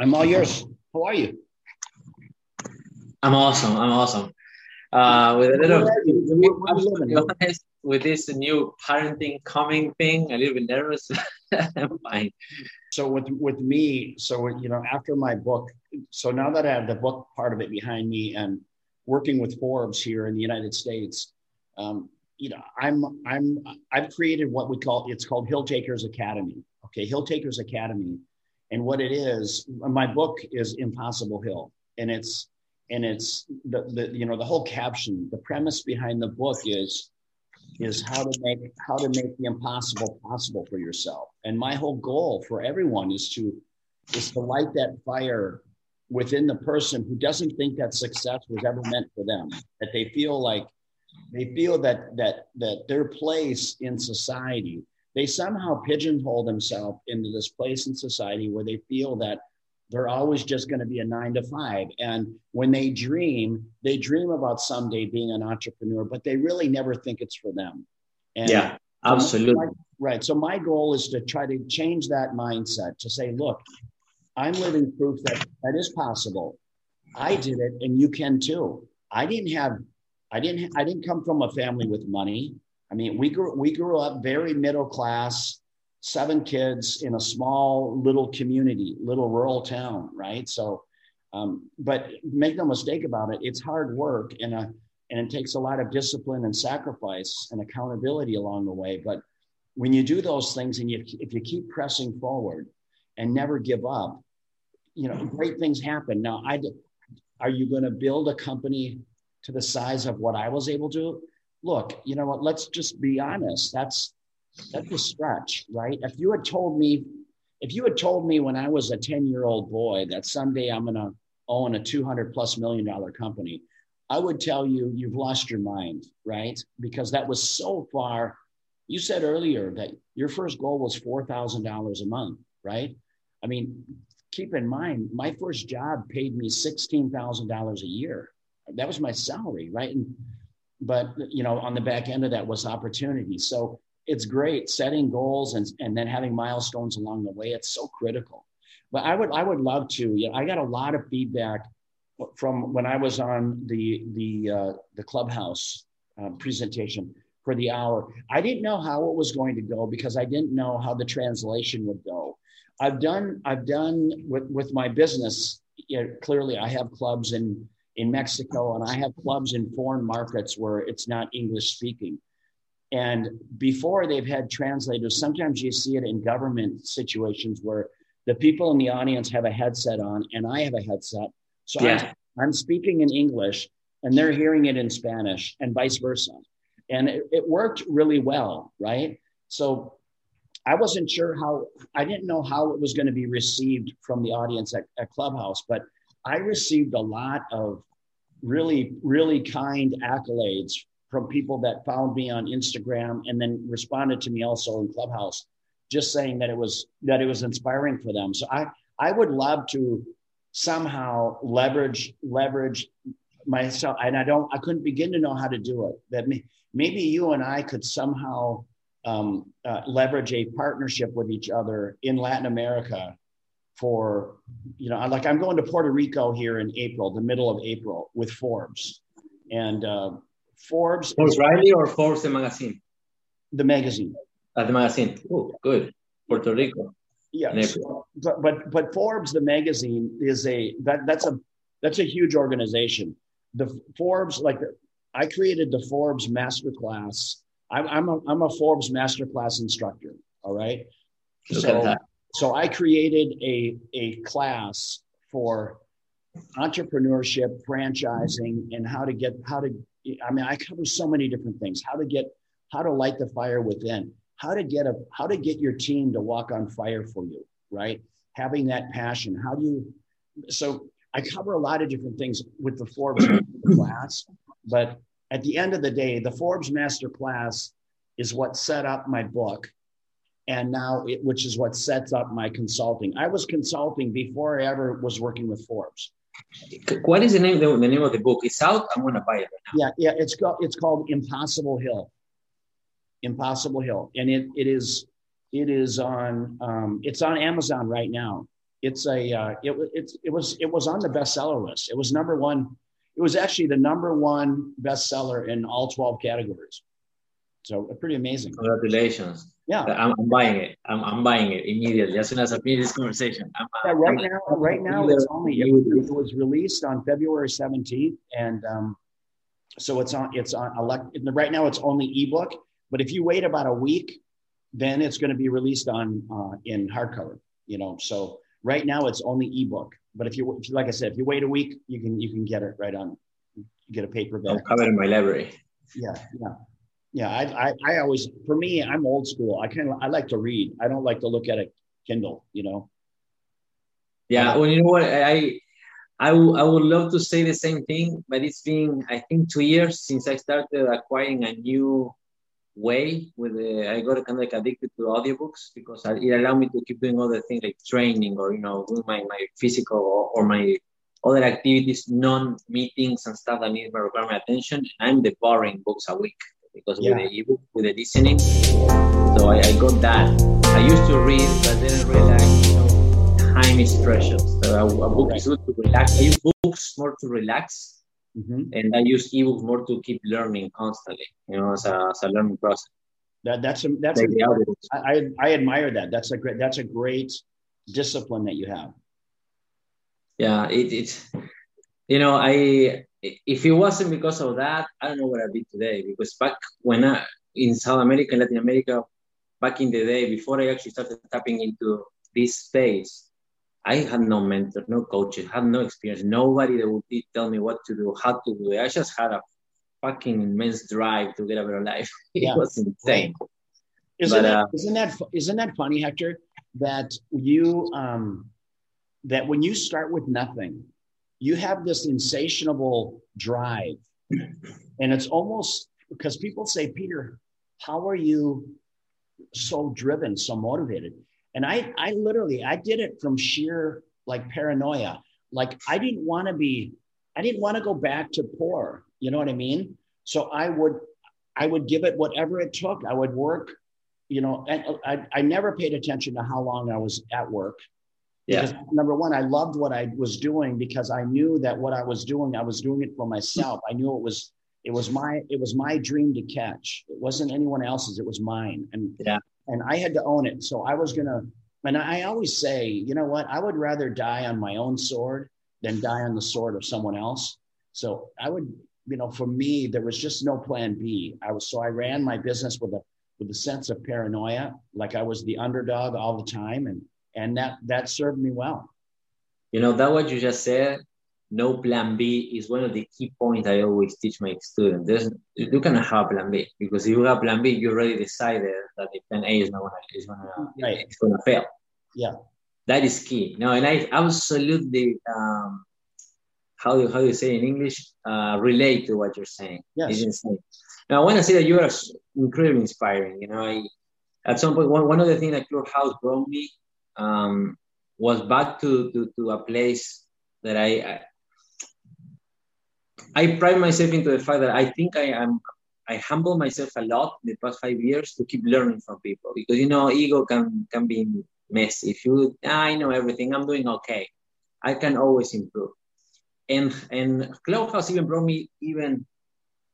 I'm all yours. How are you? I'm awesome. I'm awesome. Uh, with a little Where are you? Where- where you living? guys, with this new parenting coming thing, a little bit nervous. I'm fine. So with with me, so you know, after my book, so now that I have the book part of it behind me and working with Forbes here in the United States, um, you know, I'm I'm I've created what we call it's called Hill Takers Academy. Okay, Hill Takers Academy, and what it is, my book is Impossible Hill, and it's and it's the, the you know the whole caption, the premise behind the book is is how to make how to make the impossible possible for yourself. And my whole goal for everyone is to is to light that fire within the person who doesn't think that success was ever meant for them. That they feel like they feel that that that their place in society, they somehow pigeonhole themselves into this place in society where they feel that they're always just going to be a nine to five. And when they dream, they dream about someday being an entrepreneur, but they really never think it's for them. And Yeah, absolutely. my- right. So my goal is to try to change that mindset to say, look, I'm living proof that that is possible. I did it and you can too. I didn't have, I didn't, I didn't come from a family with money. I mean, we grew, we grew up very middle class, seven kids in a small little community, little rural town, right? So, um, but make no mistake about it, it's hard work and a, and it takes a lot of discipline and sacrifice and accountability along the way. But when you do those things and you, if you keep pressing forward and never give up, you know, great things happen. Now, I, are you going to build a company to the size of what I was able to? Look, you know what? Let's just be honest. That's that's a stretch, right? If you had told me, if you had told me when I was a 10 year old boy that someday I'm going to own a 200 plus million dollar company, I would tell you, you've lost your mind, right? Because that was so far. You said earlier that your first goal was $4,000 a month, right? I mean, keep in mind, my first job paid me $16,000 a year. That was my salary, right? And, but, you know, on the back end of that was opportunity. So it's great setting goals and, and then having milestones along the way. It's so critical. But I would, I would love to, you know, I got a lot of feedback from when I was on the, the, uh, the clubhouse uh, presentation for the hour. I didn't know how it was going to go because I didn't know how the translation would go. I've done I've done with with my business. You know, clearly, I have clubs in in Mexico and I have clubs in foreign markets where it's not English speaking. And before they've had translators, sometimes you see it in government situations where the people in the audience have a headset on and I have a headset. So Yeah. I'm, I'm speaking in English and they're hearing it in Spanish and vice versa. And it, it worked really well, right? So I wasn't sure how, I didn't know how it was going to be received from the audience at, at Clubhouse, but I received a lot of really, really kind accolades from people that found me on Instagram and then responded to me also in Clubhouse, just saying that it was that it was inspiring for them. So I I would love to somehow leverage leverage myself, and I don't I couldn't begin to know how to do it. That may, maybe you and I could somehow um, uh, leverage a partnership with each other in Latin America for you know like I'm going to Puerto Rico here in April, the middle of April with Forbes, and uh, Forbes Forbes Riley or Forbes the magazine? the magazine. Uh, the magazine. Oh, good. Puerto Rico. Yeah, but but but Forbes the magazine is a that that's a that's a huge organization. The Forbes like I created the Forbes Masterclass. I'm I'm a I'm a Forbes Masterclass instructor. All right, so that. So I created a a class for entrepreneurship, franchising, and how to get how to. I mean, I cover so many different things. How to get how to light the fire within. How to get a how to get your team to walk on fire for you. Right, having that passion. How do you? So I cover a lot of different things with the Forbes class, But at the end of the day, the Forbes Master Class is what set up my book. And now it, which is what sets up my consulting. I was consulting before I ever was working with Forbes. What is the name? The, the name of the book? It's out. I'm gonna buy it. Right yeah, yeah. It's called it's called Impossible Hill. Impossible Hill, and it it is it is on um, it's on Amazon right now. It's a uh, it it's it was it was on the bestseller list. It was number one. It was actually the number one bestseller in all twelve categories. So uh, pretty amazing. Congratulations. Yeah, I'm, I'm buying it. I'm, I'm buying it immediately as soon as I finish this conversation. I'm, yeah, right now, right now it's only it, it was released on February 17th, and um, so it's on it's on elect. Right now, it's only ebook. But if you wait about a week, then it's going to be released on uh, in hardcover. You know, so right now it's only ebook. But if you, if you, like I said, if you wait a week, you can you can get it right on. You get a paperback. I'll cover it in my library. Yeah, yeah, yeah. I, I, I always, for me, I'm old school. I kind of, I like to read. I don't like to look at a Kindle. You know. Yeah. Well, you know what? I, I, w- I would love to say the same thing, but it's been, I think, two years since I started acquiring a new way with the, I got kind of like addicted to audiobooks because it allowed me to keep doing other things like training or, you know, doing my, my physical or, or my other activities, non-meetings and stuff that need my attention. And I'm devouring books a week because yeah. with the ebook, with the listening. So I, I, got that. I used to read, but then I realized, you know, time is precious. So a, a book is good to relax. I use books more to relax Mm-hmm. And I use ebooks more to keep learning constantly, you know, as a, as a learning process. That, that's a, that's like a, I, I admire that. That's a great that's a great discipline that you have. Yeah, it, it's you know I if it wasn't because of that, I don't know where I'd be today. Because back when I in South America, Latin America, back in the day, before I actually started tapping into this space, I had no mentor, no coaches, had no experience, nobody that would tell me what to do, how to do it. I just had a fucking immense drive to get a better life. it yeah. was insane. Isn't, but, that, uh, isn't that isn't that funny, Hector? That you um, that when you start with nothing, you have this insatiable drive, and it's almost because people say, Peter, how are you so driven, so motivated? And I, I literally, I did it from sheer like paranoia. Like I didn't want to be, I didn't want to go back to poor. You know what I mean? So I would, I would give it whatever it took. I would work, you know, and uh, I, I never paid attention to how long I was at work. Yeah. Because number one, I loved what I was doing because I knew that what I was doing, I was doing it for myself. I knew it was it was my it was my dream to catch. It wasn't anyone else's. It was mine. And yeah and I had to own it. So I was gonna, and I always say, you know what? I would rather die on my own sword than die on the sword of someone else. So I would, you know, for me, there was just no plan B. I was so I ran my business with a with a sense of paranoia, like I was the underdog all the time, and and that that served me well. You know that what you just said no plan B is one of the key points I always teach my students. There's, you cannot have plan B because if you have plan B, you already decided that the plan A is not gonna is gonna right. it's gonna fail. Yeah, that is key. No, and I absolutely um, how do how do you say in English uh, relate to what you're saying. Yes. It's insane. Now I want to say that you are incredibly inspiring. You know, I, at some point one, one of the things that Clubhouse brought me um, was back to, to to a place that I, I I pride myself into the fact that I think I am I humble myself a lot in the past five years to keep learning from people because you know ego can can be messy. If you ah, I know everything, I'm doing okay. I can always improve. And and Clubhouse even brought me even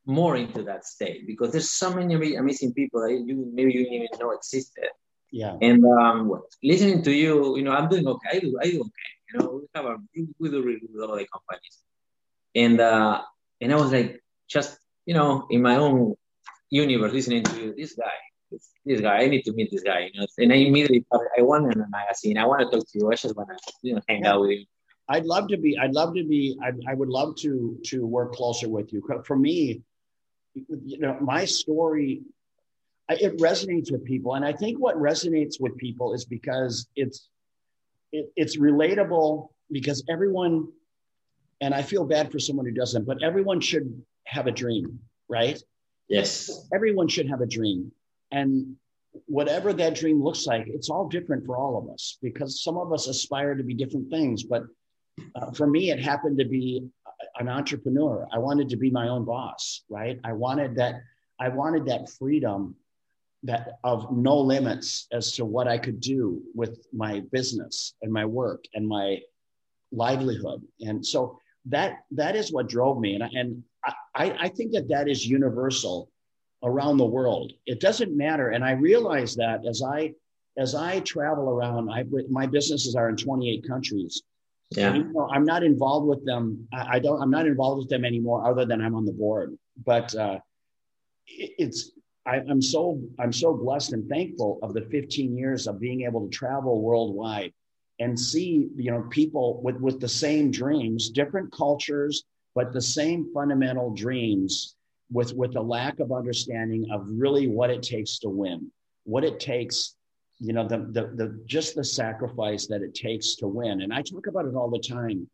more into that state because there's so many amazing people that you maybe you didn't even know existed. Yeah. And um, listening to you, you know, I'm doing okay. I do, I do okay. You know, we have a we do really good all the companies and uh, and I was like, just you know, in my own universe, listening to you, this guy, this, this guy. I need to meet this guy, you know. And I immediately thought, I want in a magazine. I want to talk to you. I just want to, you know, hang yeah. out with you. I'd love to be. I'd love to be. I, I would love to to work closer with you. For me, you know, my story it resonates with people, and I think what resonates with people is because it's it, it's relatable because everyone and I feel bad for someone who doesn't, but everyone should have a dream, right? Yes. Everyone should have a dream. And whatever that dream looks like, it's all different for all of us because some of us aspire to be different things. But uh, for me, it happened to be an entrepreneur. I wanted to be my own boss, right? I wanted that. I wanted that freedom that of no limits as to what I could do with my business and my work and my livelihood. And so that that is what drove me. And, I, and I, I think that that is universal around the world. It doesn't matter. And I realize that as I as I travel around, I my businesses are in 28 countries. Yeah. And, you know, I'm not involved with them. I, I, don't. I'm not involved with them anymore, other than I'm on the board. But uh, it, it's. I, I'm so I'm so blessed and thankful of the 15 years of being able to travel worldwide and see you know people with with the same dreams, different cultures, but the same fundamental dreams with with a lack of understanding of really what it takes to win, what it takes you know the, the the just the sacrifice that it takes to win. And i talk about it all the time.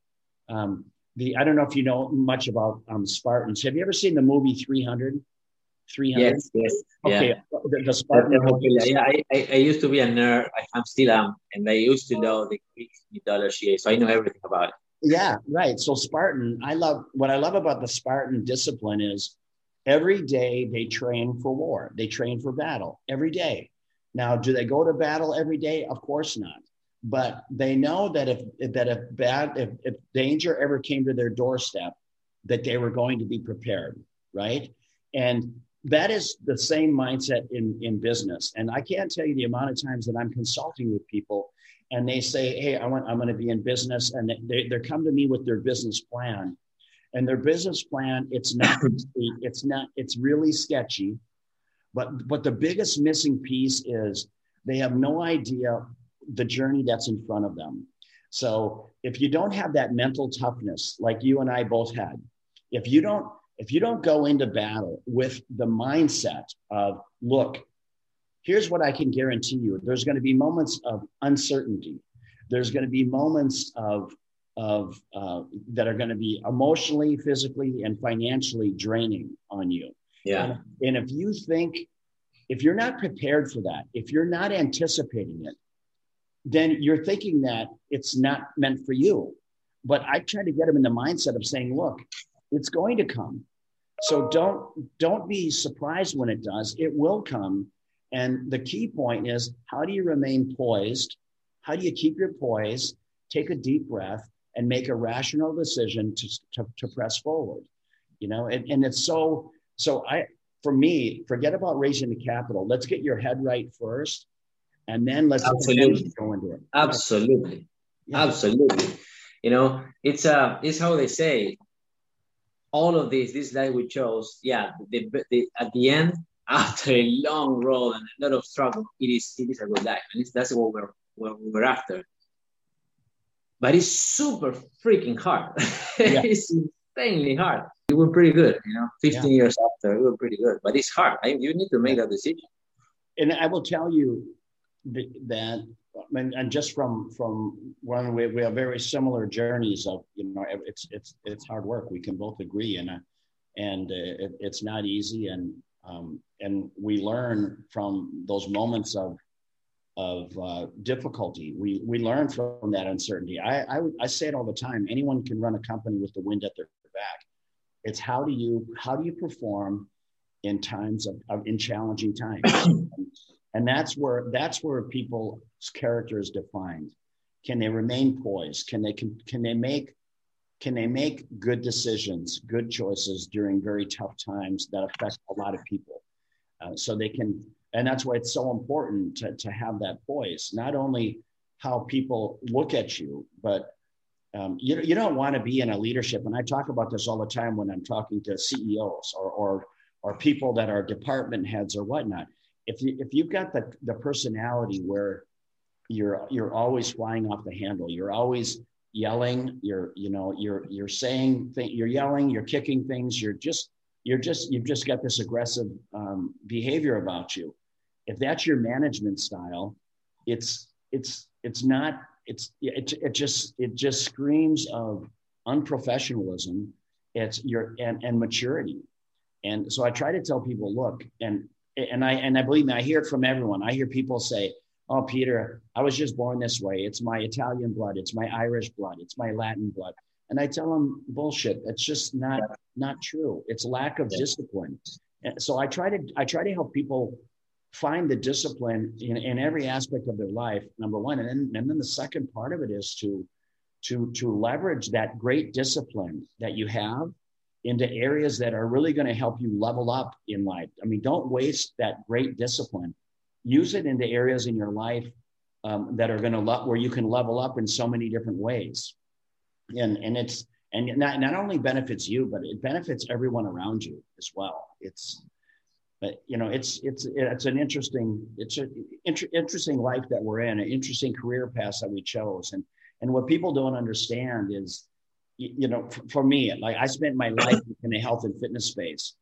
Um the i don't know if you know much about um spartans. Have you ever seen the movie 300 300 yes yes okay yeah. Uh, the, the spartan yeah, I, I, I used to be a nerd i'm still am and i used to know the greek mythology so i know everything about it yeah right so spartan i love what i love about the spartan discipline is every day they train for war they train for battle every day now, do they go to battle every day? Of course not. But they know that if that if bad if, if danger ever came to their doorstep, that they were going to be prepared, right? And that is the same mindset in, in business. And I can't tell you the amount of times that I'm consulting with people and they say, Hey, I want, I'm going to be in business. And they, they come to me with their business plan and their business plan, it's not, it's not, it's really sketchy. But but the biggest missing piece is they have no idea the journey that's in front of them. So if you don't have that mental toughness like you and I both had, if you don't if you don't go into battle with the mindset of look, here's what I can guarantee you. There's going to be moments of uncertainty. There's going to be moments of of uh, that are going to be emotionally, physically, and financially draining on you. Yeah. And, and if you think, if you're not prepared for that, if you're not anticipating it, then you're thinking that it's not meant for you. But I try to get them in the mindset of saying, look, it's going to come. So don't don't be surprised when it does. It will come. And the key point is how do you remain poised? How do you keep your poise? Take a deep breath and make a rational decision to, to, to press forward. You know, and, and it's so so I, for me, forget about raising the capital. Let's get your head right first, and then let's absolutely go into it. Absolutely, yeah. absolutely. You know, it's uh, it's how they say. All of this, this life we chose, yeah. The, the, at the end, after a long road and a lot of struggle, it is it is a good life, and that's what we're what we're after. But it's super freaking hard. Yeah. it's insanely hard it were pretty good. You know, 15 yeah. years after, it were pretty good. But it's hard. I, you need to make that decision. And I will tell you that, and just from from one, we, we have very similar journeys of you know, it's it's it's hard work. We can both agree, and uh, and uh, it, it's not easy, and um, and we learn from those moments of of uh, difficulty. We we learn from that uncertainty. I, I I say it all the time. Anyone can run a company with the wind at their back it's how do you how do you perform in times of, of in challenging times, and that's where that's where people's character is defined. Can they remain poised? Can they can, can they make can they make good decisions, good choices during very tough times that affect a lot of people? Uh, so they can, and that's why it's so important to, to have that poise, not only how people look at you, but um, you, you don't want to be in a leadership, and I talk about this all the time when I'm talking to CEOs or, or, or people that are department heads or whatnot. If, you, if you've got the, the personality where you're, you're always flying off the handle, you're always yelling, you're, you know, you're, you're saying, you're yelling, you're kicking things, you're just, you're just, you've just got this aggressive um, behavior about you. If that's your management style, it's, it's, it's not it's it, it just it just screams of unprofessionalism it's your and, and maturity. And so I try to tell people, look, and and I and I believe me, I hear it from everyone. I hear people say, "Oh, Peter, I was just born this way. It's my Italian blood. It's my Irish blood. It's my Latin blood." And I tell them, "Bullshit. It's just not not true. It's lack of discipline." And so I try to I try to help people find the discipline in, in every aspect of their life. Number one, and then and then the second part of it is to to to leverage that great discipline that you have into areas that are really going to help you level up in life. I mean, don't waste that great discipline. Use it into areas in your life um, that are going to le- where you can level up in so many different ways. And and it's and not, not only benefits you, but it benefits everyone around you as well. It's but you know it's it's it's an interesting it's an inter- interesting life that we're in, an interesting career path that we chose, and and what people don't understand is you know, for me, like I spent my life in the health and fitness space.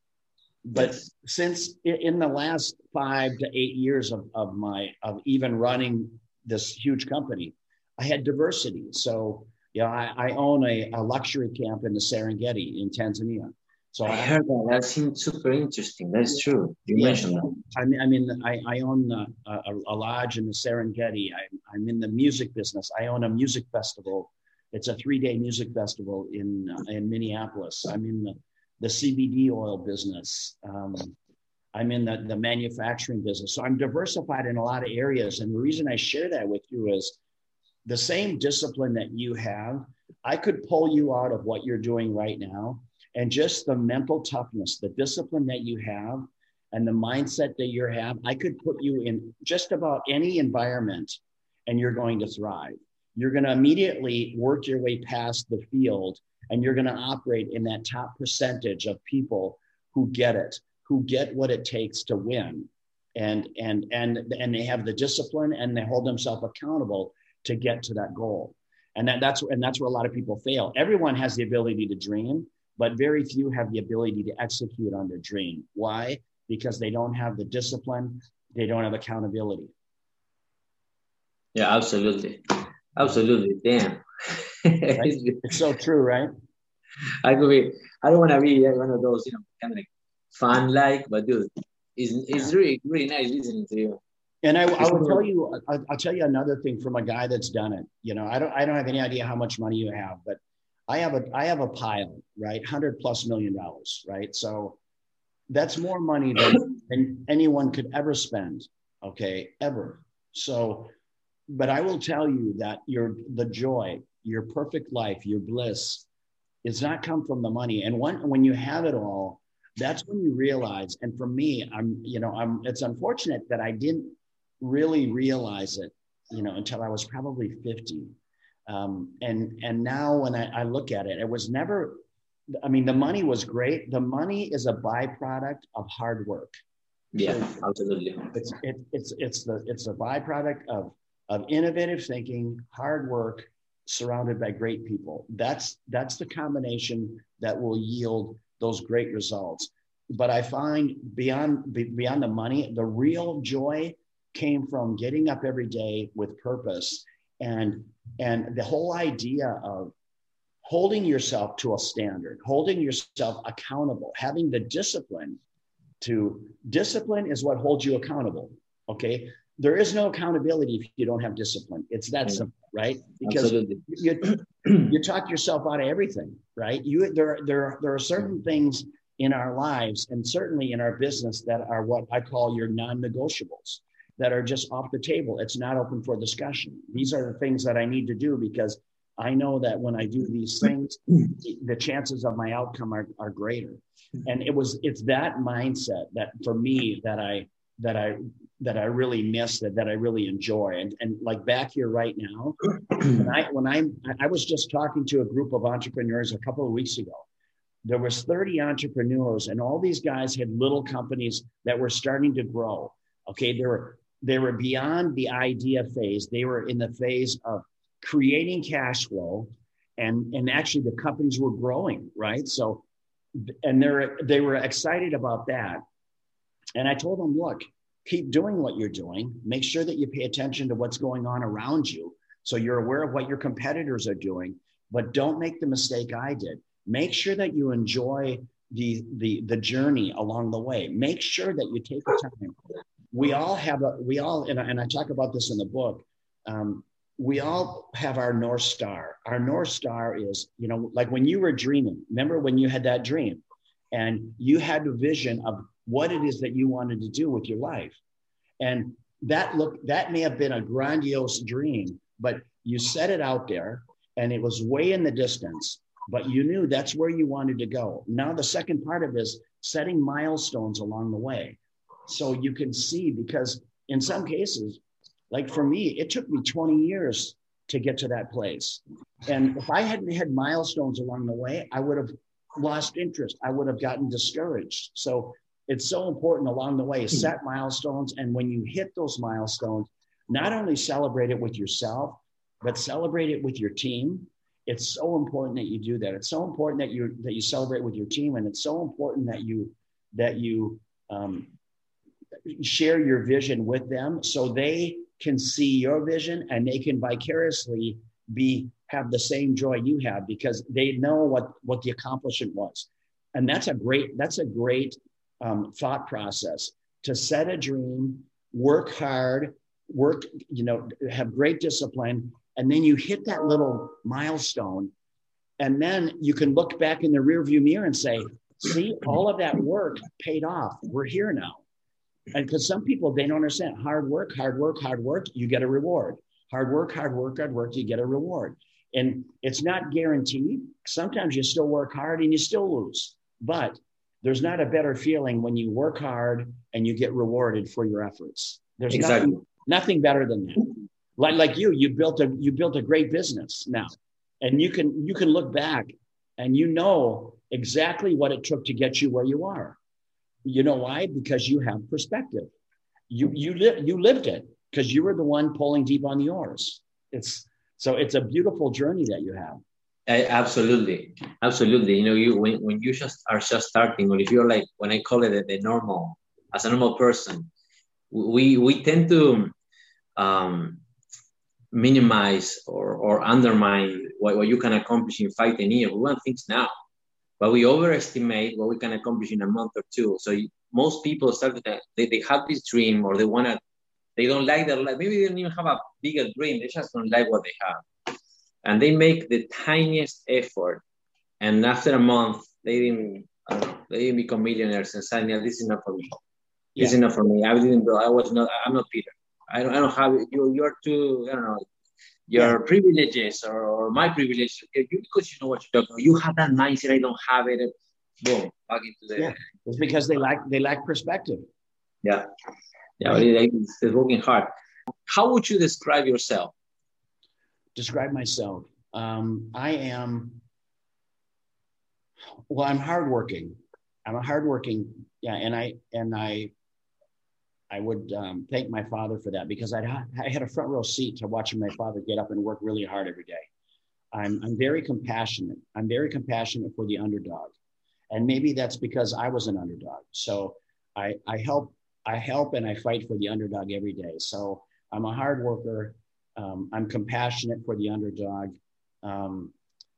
But since in the last five to eight years of, of my of even running this huge company, I had diversity. So, you know, I, I own a, a luxury camp in the Serengeti in Tanzania. So I, I heard that. That seems super interesting. That's true. You yeah, mentioned that. I mean, I mean, I, I own a, a, a lodge in the Serengeti. I, I'm in the music business. I own a music festival it's a three day music festival in uh, in Minneapolis. I'm in the, the CBD oil business. Um, I'm in the, the manufacturing business. So I'm diversified in a lot of areas. And the reason I share that with you is the same discipline that you have, I could pull you out of what you're doing right now. And just the mental toughness, the discipline that you have, and the mindset that you have, I could put you in just about any environment and you're going to thrive you're going to immediately work your way past the field and you're going to operate in that top percentage of people who get it who get what it takes to win. And and and and they have the discipline and they hold themselves accountable to get to that goal. And that, that's and that's where a lot of people fail. Everyone has the ability to dream but very few have the ability to execute on their dream. Why? Because they don't have the discipline they don't have accountability. Yeah absolutely Absolutely. Damn. it's so true, right? I could be, I don't want to be one of those, you know, kind of like fun like, but dude, it's, it's really, really nice listening to you. And I, I will tell you, I'll, I'll tell you another thing from a guy that's done it. You know, I don't, I don't have any idea how much money you have, but I have a, I have a pile, right? Hundred plus million dollars, right? So that's more money than, than anyone could ever spend. Okay, ever. So but I will tell you that your the joy, your perfect life, your bliss, is not come from the money. And when when you have it all, that's when you realize. And for me, I'm you know I'm. It's unfortunate that I didn't really realize it, you know, until I was probably fifty. Um, and and now when I, I look at it, it was never. I mean, the money was great. The money is a byproduct of hard work. Yeah, absolutely. It's it, it's it's the it's a byproduct of of innovative thinking, hard work, surrounded by great people. That's that's the combination that will yield those great results. But I find beyond beyond the money, the real joy came from getting up every day with purpose and and the whole idea of holding yourself to a standard, holding yourself accountable, having the discipline to discipline is what holds you accountable. Okay there is no accountability if you don't have discipline. It's that simple, right? Because you, you talk yourself out of everything, right? You there there there are certain things in our lives and certainly in our business that are what I call your non-negotiables that are just off the table. It's not open for discussion. These are the things that I need to do because I know that when I do these things, the chances of my outcome are, are greater. And it was it's that mindset that for me that I that I that I really miss that that I really enjoy. And and like back here right now, when I when I'm I was just talking to a group of entrepreneurs a couple of weeks ago. There was 30 entrepreneurs, and all these guys had little companies that were starting to grow. Okay, they were they were beyond the idea phase. They were in the phase of creating cash flow, and and actually the companies were growing, right? So, and they're they were excited about that. And I told them, look, keep doing what you're doing. Make sure that you pay attention to what's going on around you. So you're aware of what your competitors are doing, but don't make the mistake I did. Make sure that you enjoy the the the journey along the way. Make sure that you take the time. We all have a we all and I, and I talk about this in the book. Um, we all have our north star. Our north star is you know like when you were dreaming. Remember when you had that dream, and you had a vision of what it is that you wanted to do with your life, and that look that may have been a grandiose dream, but you set it out there, and it was way in the distance but you knew that's where you wanted to go. Now, the second part of this setting milestones along the way. So you can see, because in some cases, like for me, it took me 20 years to get to that place. And if I hadn't had milestones along the way, I would have lost interest. I would have gotten discouraged. So it's so important along the way, set milestones. And when you hit those milestones, not only celebrate it with yourself, but celebrate it with your team it's so important that you do that. It's so important that you that you celebrate with your team, and it's so important that you that you um, share your vision with them so they can see your vision and they can vicariously be have the same joy you have because they know what what the accomplishment was and that's a great that's a great um, thought process to set a dream work hard work you know have great discipline and then you hit that little milestone. And then you can look back in the rearview mirror and say see all of that work paid off. We're here now. And because some people they don't understand. Hard work hard work hard work you get a reward. Hard work hard work hard work you get a reward. And it's not guaranteed. Sometimes you still work hard and you still lose. But there's not a better feeling when you work hard and you get rewarded for your efforts there's exactly. nothing, nothing better than that like, like you, you built a you built a great business now, and you can you can look back and you know exactly what it took to get you where you are. You know why? Because you have perspective. You you live you lived it because you were the one pulling deep on the oars. It's so it's a beautiful journey that you have. Absolutely, absolutely. You know, you when, when you just are just starting, or if you're like when I call it the, the normal, as a normal person, we we tend to um, minimize or, or undermine what, what you can accomplish in five, 10 years. We want things now, but we overestimate what we can accomplish in a month or two. So you, most people start that, they, they have this dream or they want to, they don't like their life. Maybe they don't even have a bigger dream. They just don't like what they have. And they make the tiniest effort. And after a month, they didn't, know, they didn't become millionaires and suddenly this is not for me. Yeah. This is not for me. I didn't, I was not, I'm not Peter. I don't, I don't have you. You're too. I don't know your yeah. privileges or, or, my privilege. You, because you know what you're talking. About. You have that mindset. I don't have it. Boom, back into the. Yeah, it's because they lack they lack perspective. Yeah, yeah, it's, it's working hard. How would you describe yourself? Describe myself. Um, I am. Well, I'm hardworking. I'm a hardworking. Yeah, and I and I I would um, thank my father for that because I'd, I had a front row seat to watching my father get up and work really hard every day. I'm, I'm very compassionate. I'm very compassionate for the underdog. And maybe that's because I was an underdog. So I, I help, I help and I fight for the underdog every day. So I'm a hard worker. Um, I'm compassionate for the underdog. Um,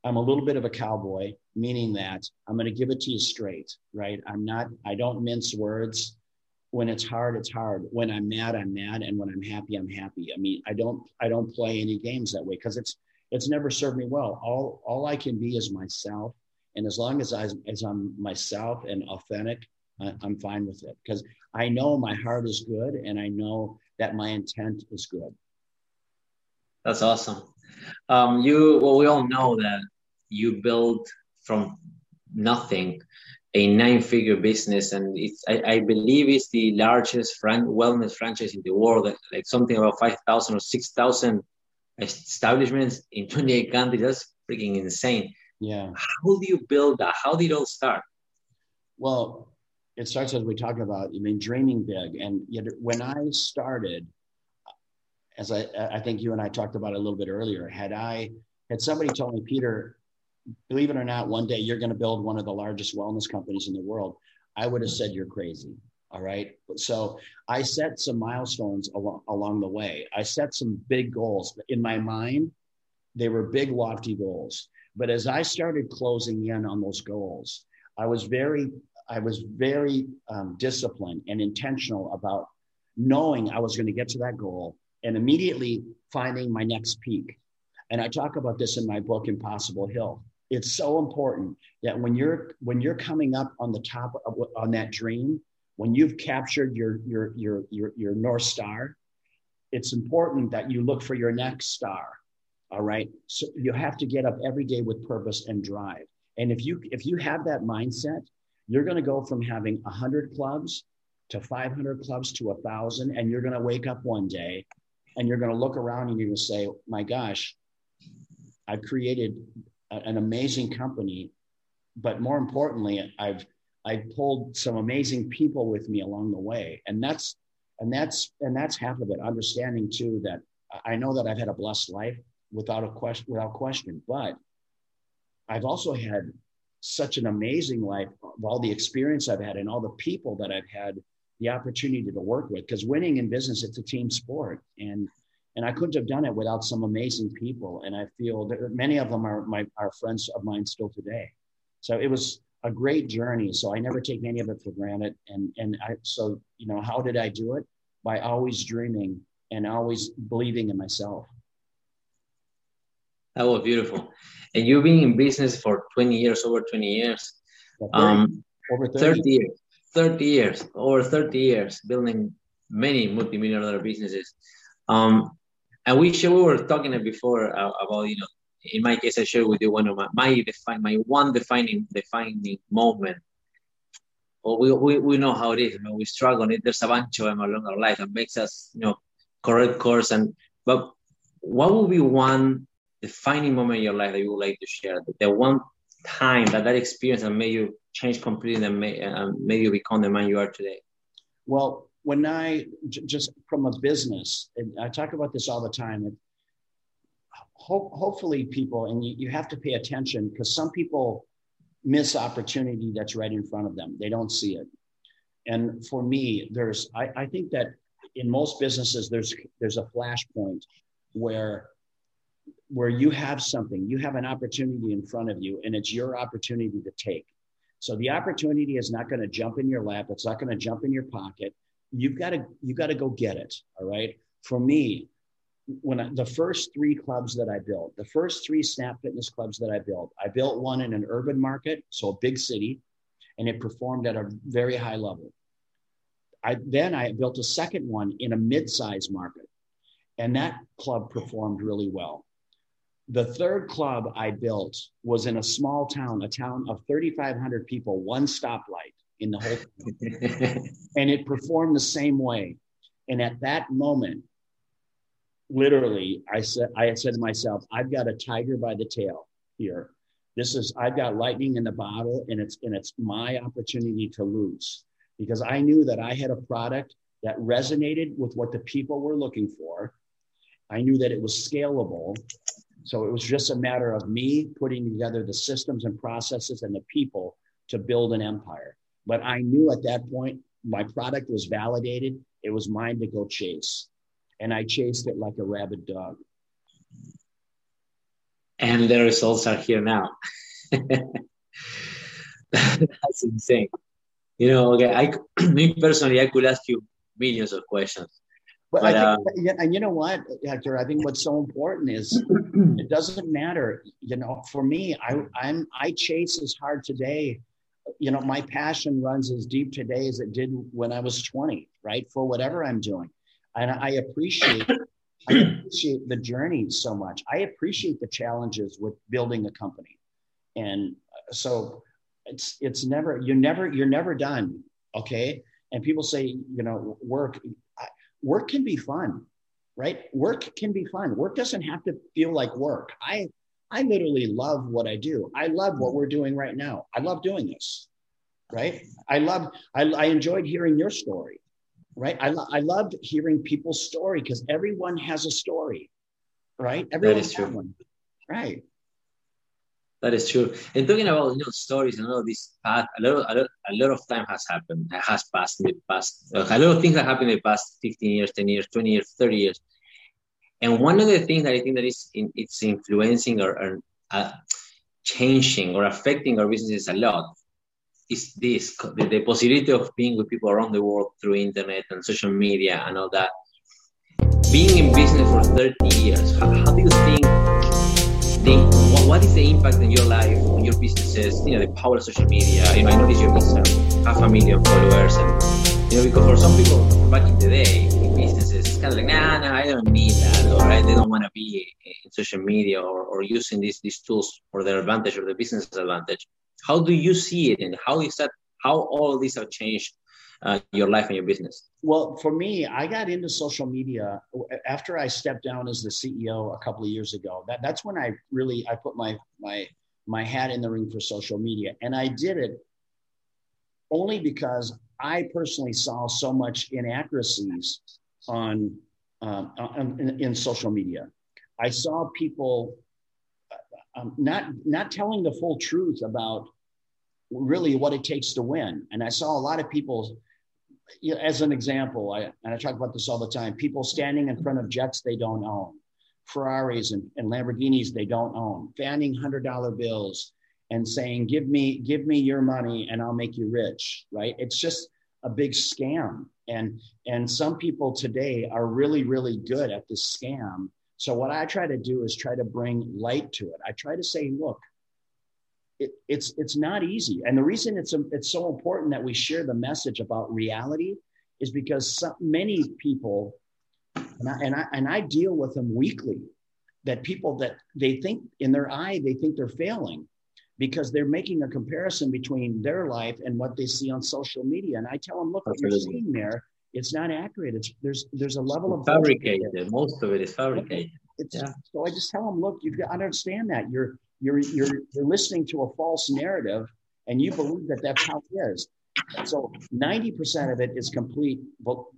I'm a little bit of a cowboy, meaning that I'm going to give it to you straight, right? I'm not, I don't mince words. When it's hard it's hard. When i'm mad i'm mad. And when i'm happy i'm happy. I mean i don't i don't play any games that way because it's it's never served me well. All all i can be is myself. And as long as i as i'm myself and authentic I, i'm fine with it because i know my heart is good and i know that my intent is good that's awesome um you well we all know that you build from nothing a nine-figure business, and it's I, I, believe it's the largest fran- wellness franchise in the world, like something about five thousand or six thousand establishments in twenty-eight countries. That's freaking insane. Yeah. How do you build that? How did it all start? Well, it starts as we talked about. I mean, dreaming big, and yet when I started, as I I think you and I talked about a little bit earlier, had I had somebody told me, Peter, believe it or not, one day you're going to build one of the largest wellness companies in the world. I would have said you're crazy. All right. So I set some milestones along, along the way. I set some big goals in my mind. They were big, lofty goals. But as I started closing in on those goals, I was very, I was very um, disciplined and intentional about knowing I was going to get to that goal and immediately finding my next peak. And I talk about this in my book, Impossible Hill. It's so important that when you're when you're coming up on the top of, on that dream, when you've captured your your your your your north star, it's important that you look for your next star. All right. So you have to get up every day with purpose and drive. And if you if you have that mindset, you're going to go from having 100 clubs to 500 clubs to a thousand, and you're going to wake up one day and you're going to look around and you're going to say, "My gosh, I've created a, an amazing company, but more importantly, I've I've pulled some amazing people with me along the way, and that's and that's and that's half of it. Understanding too that I know that I've had a blessed life without a question, without question, but I've also had such an amazing life of all the experience I've had and all the people that I've had the opportunity to work with. Because winning in business, it's a team sport, and and I couldn't have done it without some amazing people. And I feel that many of them are my are friends of mine still today. So it was a great journey. So I never take any of it for granted. And and I so you know how did I do it? By always dreaming and always believing in myself. That was beautiful. And you've been in business for 20 years, over 20 years. Um, over 30. 30 years. 30 years, over 30 years, building many multi-million dollar businesses. Um, and we we were talking before uh, about you know in my case I shared with you one of my my my one defining defining moment. Well, we, we, we know how it is. I mean, we struggle. and There's a bunch of them along our life that makes us you know correct course. And but what would be one defining moment in your life that you would like to share? The one time that that experience that made you change completely and made, uh, made you become the man you are today. Well, when I j- just from a business, and I talk about this all the time. Ho- hopefully, people and you, you have to pay attention because some people miss opportunity that's right in front of them. They don't see it. And for me, there's I, I think that in most businesses there's there's a flashpoint where where you have something, you have an opportunity in front of you, and it's your opportunity to take. So the opportunity is not going to jump in your lap. It's not going to jump in your pocket you've got to you got to go get it all right for me when I, the first three clubs that i built the first three snap fitness clubs that i built i built one in an urban market so a big city and it performed at a very high level i then i built a second one in a mid-sized market and that club performed really well the third club i built was in a small town a town of 3500 people one stoplight in the whole and it performed the same way. And at that moment literally i said i had said to myself i've got a tiger by the tail here. This is i've got lightning in the bottle and it's and it's my opportunity to lose. Because i knew that i had a product that resonated with what the people were looking for. I knew that it was scalable so it was just a matter of me putting together the systems and processes and the people to build an empire but I knew at that point my product was validated. It was mine to go chase. And I chased it like a rabid dog. And the results are here now. That's insane. You know, okay, I me personally, I could ask you millions of questions. But, but I think, uh, and you know what, Hector? I think what's so important is it doesn't matter. You know, for me, I I'm I chase as hard today you know, my passion runs as deep today as it did when I was 20, right? For whatever I'm doing. And I appreciate I appreciate the journey so much. I appreciate the challenges with building a company. And so it's it's never you're never you're never done, okay? And people say, you know, work work can be fun, right? Work can be fun. Work doesn't have to feel like work. I I literally love what I do. I love what we're doing right now. I love doing this, right? I love, I, I enjoyed hearing your story, right? I, lo- I loved hearing people's story because everyone has a story, right? Everyone that is true. One, right? That is true. And talking about you know stories and all of this path, a lot, a lot, a lot of time has happened, has passed in the past. A lot of things have happened in the past 15 years, 10 years, 20 years, 30 years. And one of the things that I think that is in, it's influencing or, or uh, changing or affecting our businesses a lot is this the, the possibility of being with people around the world through internet and social media and all that. Being in business for 30 years, how, how do you think what, is the impact in your life, on your businesses, you know, the power of social media? You know, I noticed your business half a million followers and you know, because for some people back in the day in businesses, it's kind of like, nah, nah, I don't need that, or right? they don't want to be in social media or, or using these these tools for their advantage or the business advantage. How do you see it, and how is that? How all of these have changed uh, your life and your business? Well, for me, I got into social media after I stepped down as the CEO a couple of years ago. That that's when I really I put my my my hat in the ring for social media, and I did it only because I personally saw so much inaccuracies on, um, on in, in, social media. I saw people um, not not telling the full truth about really what it takes to win. And I saw a lot of people, you know, as an example, I, and I talk about this all the time, people standing in front of jets they don't own, Ferraris and, and Lamborghinis they don't own, fanning $100 bills and saying, give me, give me your money and I'll make you rich, right? It's just a big scam. And, and some people today are really, really good at this scam. So what I try to do is try to bring light to it. I try to say, look, it, it's it's not easy. And the reason it's a, it's so important that we share the message about reality is because so many people, and I, and I and I deal with them weekly, that people that they think in their eye they think they're failing because they're making a comparison between their life and what they see on social media. And I tell them, look, what you're seeing there, it's not accurate. It's there's there's a level of fabricated. Most of it is fabricated. It's, yeah. So I just tell them, look, you've got to understand that you're you're you're you're listening to a false narrative and you believe that that's how it is. So 90% of it is complete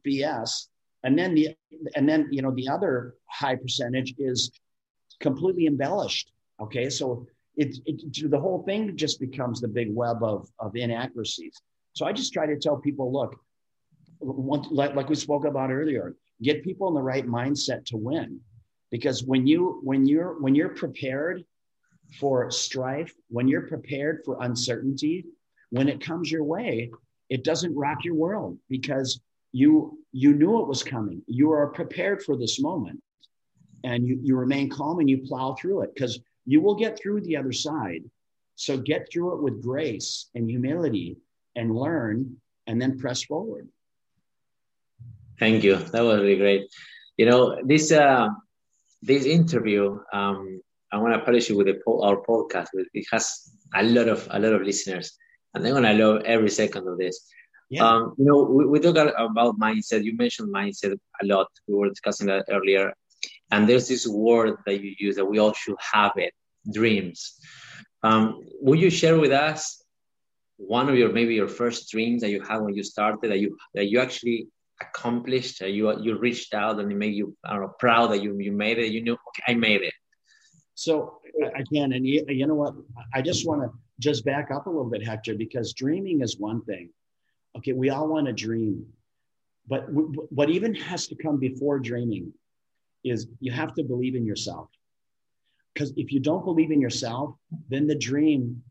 BS. And then the and then you know the other high percentage is completely embellished. Okay. So it, it the whole thing just becomes the big web of, of inaccuracies. So I just try to tell people, look, like, like we spoke about earlier, get people in the right mindset to win. Because when you when you're when you're prepared for strife, when you're prepared for uncertainty, when it comes your way, it doesn't rock your world because you you knew it was coming. You are prepared for this moment, and you you remain calm and you plow through it because you will get through the other side. So get through it with grace and humility and learn, and then press forward. Thank you. That was really great. You know this uh, this interview um, I want to publish it with the, our podcast. It has a lot of a lot of listeners, and they're gonna love every second of this. Yeah. Um, you know, we, we talk about mindset. You mentioned mindset a lot. We were discussing that earlier, and there's this word that you use that we all should have it: dreams. Um, would you share with us one of your maybe your first dreams that you had when you started that you that you actually accomplished? That you you reached out and it made you I don't know, proud that you you made it. You knew, okay, I made it. So again, and you, you know what? I just want to just back up a little bit, Hector, because dreaming is one thing. Okay, we all want to dream, but what even has to come before dreaming is you have to believe in yourself. Because if you don't believe in yourself, then the dream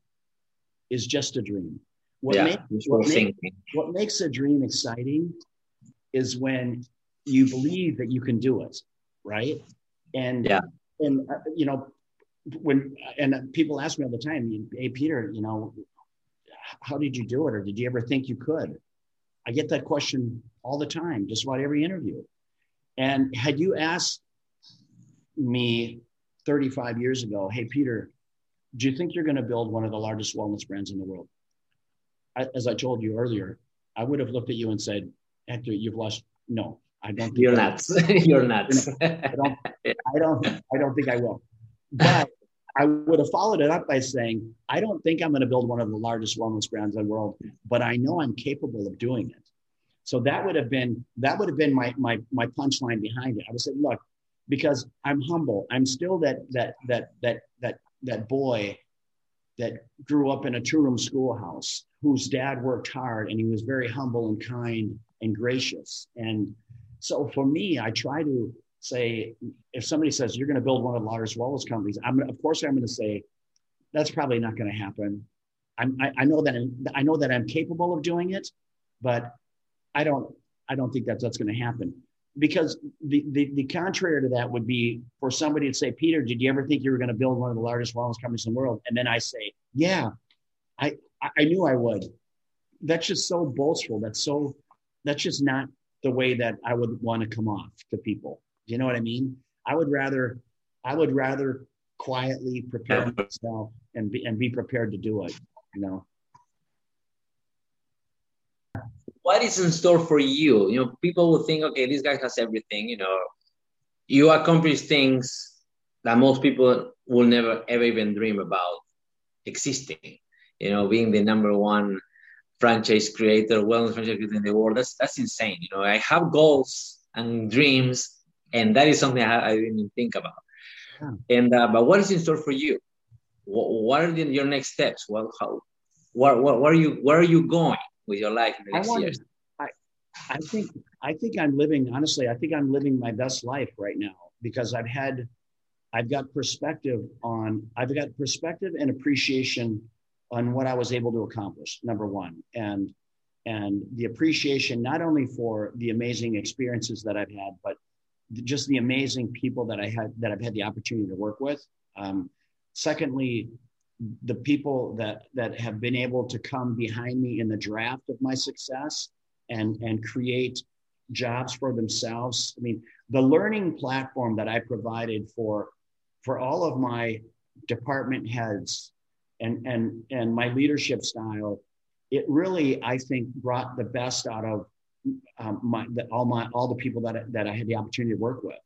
is just a dream. What, yeah, makes, what, make, what makes a dream exciting is when you believe that you can do it, right? And yeah and uh, you know when and people ask me all the time hey peter you know how did you do it? Or did you ever think you could? I get that question all the time just about every interview. And had you asked me 35 years ago hey peter do you think you're going to build one of the largest wellness brands in the world? I, as i told you earlier i would have looked at you and said hector you've lost no I don't. You're nuts. You're nuts. I don't. I don't. I don't think I will. But I would have followed it up by saying, I don't think I'm going to build one of the largest wellness brands in the world, but I know I'm capable of doing it. So that would have been that would have been my my my punchline behind it. I would say, look, because I'm humble. I'm still that that that that that that boy that grew up in a two-room schoolhouse whose dad worked hard and he was very humble and kind and gracious and so for me, I try to say, if somebody says you're going to build one of the largest wellness companies, I'm of course I'm going to say, that's probably not going to happen. I'm, I, I know that I'm, I know that I'm capable of doing it, but I don't I don't think that that's going to happen because the, the the contrary to that would be for somebody to say, Peter, did you ever think you were going to build one of the largest wellness companies in the world? And then I say, Yeah, I I knew I would. That's just so boastful. That's so that's just not the way that I would want to come off to people. Do you know what I mean? I would rather I would rather quietly prepare myself and be and be prepared to do it. You know. What is in store for you? You know, people will think, okay, this guy has everything. You know, you accomplish things that most people will never ever even dream about existing. You know, being the number one franchise creator, wellness franchise creator in the world. That's that's insane. You know, I have goals and dreams, and that is something I, I didn't even think about. Yeah. And uh, but what is in store for you? What, what are the, your next steps? Well, how, what, what, what are you, where are you going with your life in the next I years? I, I think, I think I'm living, honestly, I think I'm living my best life right now because I've had, I've got perspective on, I've got perspective and appreciation on what I was able to accomplish. Number one, and and the appreciation not only for the amazing experiences that I've had, but just the amazing people that I had that I've had the opportunity to work with. Um, secondly, the people that that have been able to come behind me in the draft of my success and and create jobs for themselves. I mean, the learning platform that I provided for for all of my department heads and and and my leadership style, it really I think brought the best out of um, my the, all my all the people that that I had the opportunity to work with,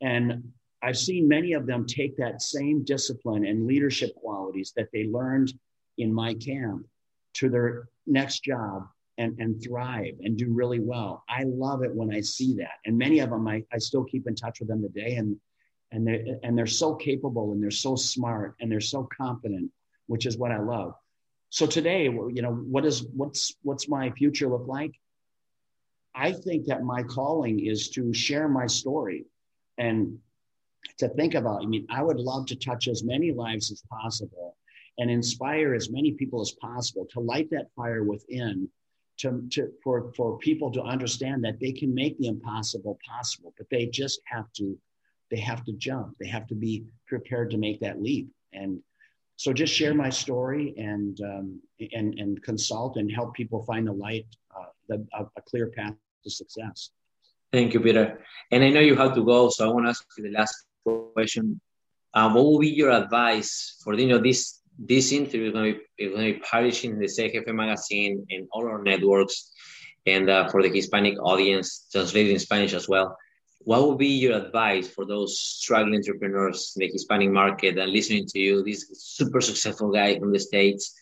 and I've seen many of them take that same discipline and leadership qualities that they learned in my camp to their next job and, and thrive and do really well. I love it when I see that. And many of them, I, I still keep in touch with them today. And, and, they're, and they're so capable and they're so smart and they're so confident, which is what I love. So today, you know, what is, what's, what's my future look like? I think that my calling is to share my story and to think about. I mean, I would love to touch as many lives as possible and inspire as many people as possible to light that fire within to, to for, for people to understand that they can make the impossible possible, but they just have to they have to jump. They have to be prepared to make that leap. And so just share my story and um, and and consult and help people find the light, uh, the, a, a clear path to success. Thank you, Peter. And I know you have to go, so I want to ask you the last question. Um, what will be your advice for you know this this interview is going to be, going to be published in the CGF magazine and all our networks, and uh, for the Hispanic audience, translated in Spanish as well. What would be your advice for those struggling entrepreneurs in the Hispanic market and listening to you, this super successful guy from the states,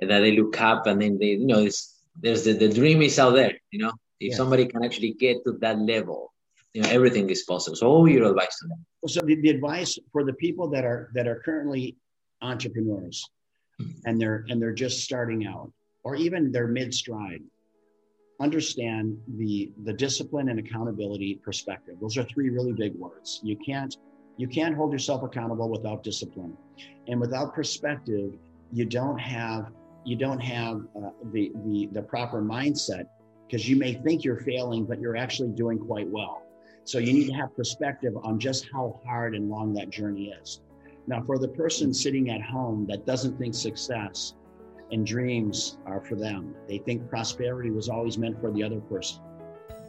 that they look up and then they, you know, there's the, the dream is out there, you know, if somebody can actually get to that level, you know, everything is possible. So, what would your advice to them? So, the, the advice for the people that are that are currently entrepreneurs, mm-hmm. and they're and they're just starting out, or even they're mid stride, understand the the discipline and accountability perspective. Those are three really big words. You can't you can't hold yourself accountable without discipline, and without perspective, you don't have you don't have uh, the the the proper mindset because you may think you're failing, but you're actually doing quite well. So you need to have perspective on just how hard and long that journey is. Now, for the person sitting at home that doesn't think success and dreams are for them, they think prosperity was always meant for the other person.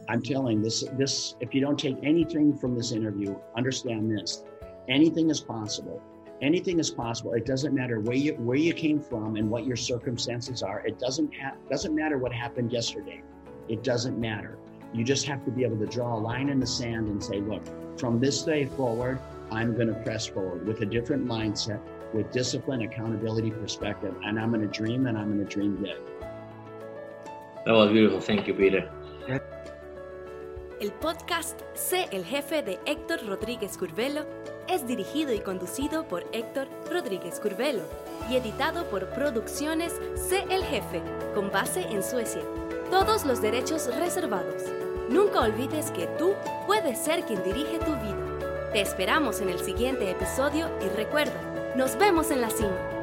I'm telling this, this, if you don't take anything from this interview, understand this. Anything is possible. Anything is possible. It doesn't matter where you where you came from and what your circumstances are. It doesn't ha- doesn't matter what happened yesterday. It doesn't matter. You just have to be able to draw a line in the sand and say, look, from this day forward, I'm going to press forward with a different mindset, with discipline, accountability, perspective, and I'm going to dream and I'm going to dream big. That was beautiful. Thank you, Peter. El podcast Sé el jefe de Héctor Rodríguez Curvelo es dirigido y conducido por Héctor Rodríguez Curvelo y editado por Producciones Sé el jefe, con base en Suecia. Todos los derechos reservados. Nunca olvides que tú puedes ser quien dirige tu vida. Te esperamos en el siguiente episodio y recuerda, nos vemos en la cima.